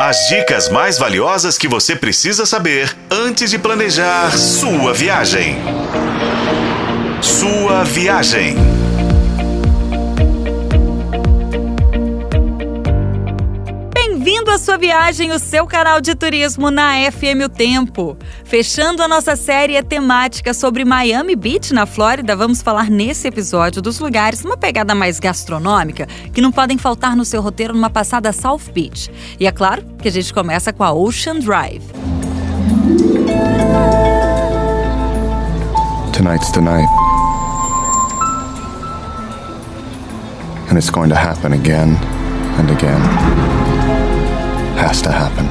As dicas mais valiosas que você precisa saber antes de planejar sua viagem. Sua viagem. Sua viagem, o seu canal de turismo na FM O Tempo. Fechando a nossa série temática sobre Miami Beach, na Flórida, vamos falar nesse episódio dos lugares, uma pegada mais gastronômica, que não podem faltar no seu roteiro numa passada South Beach. E é claro que a gente começa com a Ocean Drive. Tonight's the night. And it's going to happen again and again. Has to happen.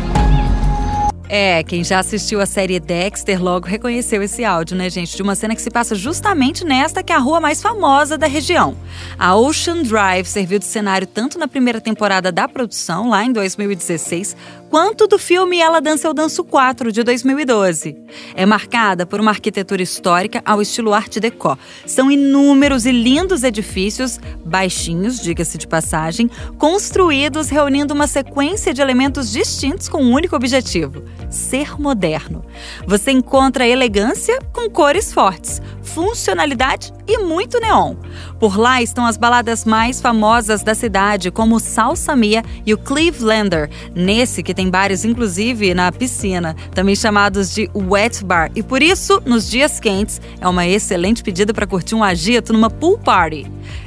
É, quem já assistiu a série Dexter logo reconheceu esse áudio, né, gente? De uma cena que se passa justamente nesta que é a rua mais famosa da região. A Ocean Drive serviu de cenário tanto na primeira temporada da produção, lá em 2016, quanto do filme Ela Dança Eu Danço 4, de 2012. É marcada por uma arquitetura histórica ao estilo Art Deco. São inúmeros e lindos edifícios, baixinhos, diga-se de passagem, construídos reunindo uma sequência de elementos distintos com um único objetivo ser moderno. Você encontra elegância com cores fortes, funcionalidade e muito neon. Por lá estão as baladas mais famosas da cidade, como o Salsa Mia e o Clevelander, nesse que tem bares inclusive na piscina, também chamados de wet bar. E por isso, nos dias quentes, é uma excelente pedida para curtir um agito numa pool party.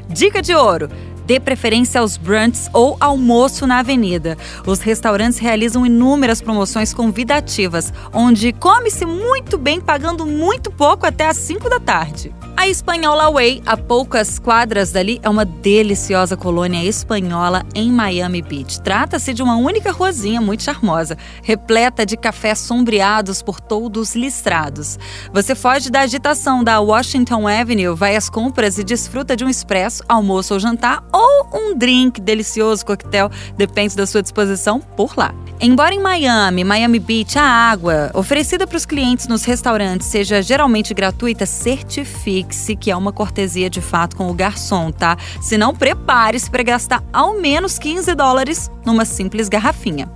Dica de ouro: Dê preferência aos brunches ou almoço na avenida. Os restaurantes realizam inúmeras promoções convidativas, onde come-se muito bem pagando muito pouco até às 5 da tarde. A Espanhola Way, a poucas quadras dali, é uma deliciosa colônia espanhola em Miami Beach. Trata-se de uma única ruazinha muito charmosa, repleta de cafés sombreados por todos listrados. Você foge da agitação da Washington Avenue, vai às compras e desfruta de um expresso, almoço ou jantar ou um drink delicioso, coquetel, depende da sua disposição por lá. Embora em Miami, Miami Beach, a água oferecida para os clientes nos restaurantes seja geralmente gratuita, certifique-se que é uma cortesia de fato com o garçom, tá? Se não, prepare-se para gastar ao menos 15 dólares numa simples garrafinha.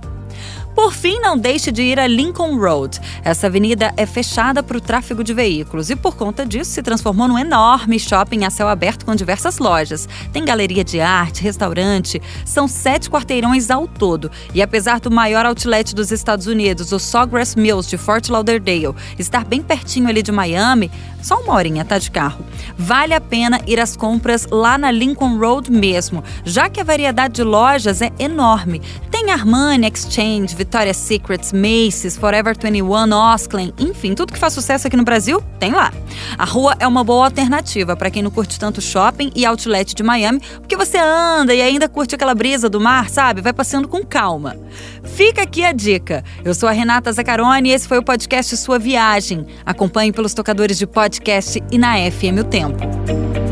Por fim, não deixe de ir a Lincoln Road. Essa avenida é fechada para o tráfego de veículos e, por conta disso, se transformou num enorme shopping a céu aberto com diversas lojas. Tem galeria de arte, restaurante, são sete quarteirões ao todo. E apesar do maior outlet dos Estados Unidos, o Sawgrass Mills de Fort Lauderdale, estar bem pertinho ali de Miami, só uma horinha, tá de carro. Vale a pena ir às compras lá na Lincoln Road mesmo, já que a variedade de lojas é enorme. Tem Armani, Exchange, Victoria's Secret, Macy's, Forever 21, Osklen, enfim, tudo que faz sucesso aqui no Brasil, tem lá. A rua é uma boa alternativa para quem não curte tanto shopping e outlet de Miami, porque você anda e ainda curte aquela brisa do mar, sabe? Vai passeando com calma. Fica aqui a dica. Eu sou a Renata Zacaroni e esse foi o podcast Sua Viagem. Acompanhe pelos tocadores de podcast e na FM O Tempo.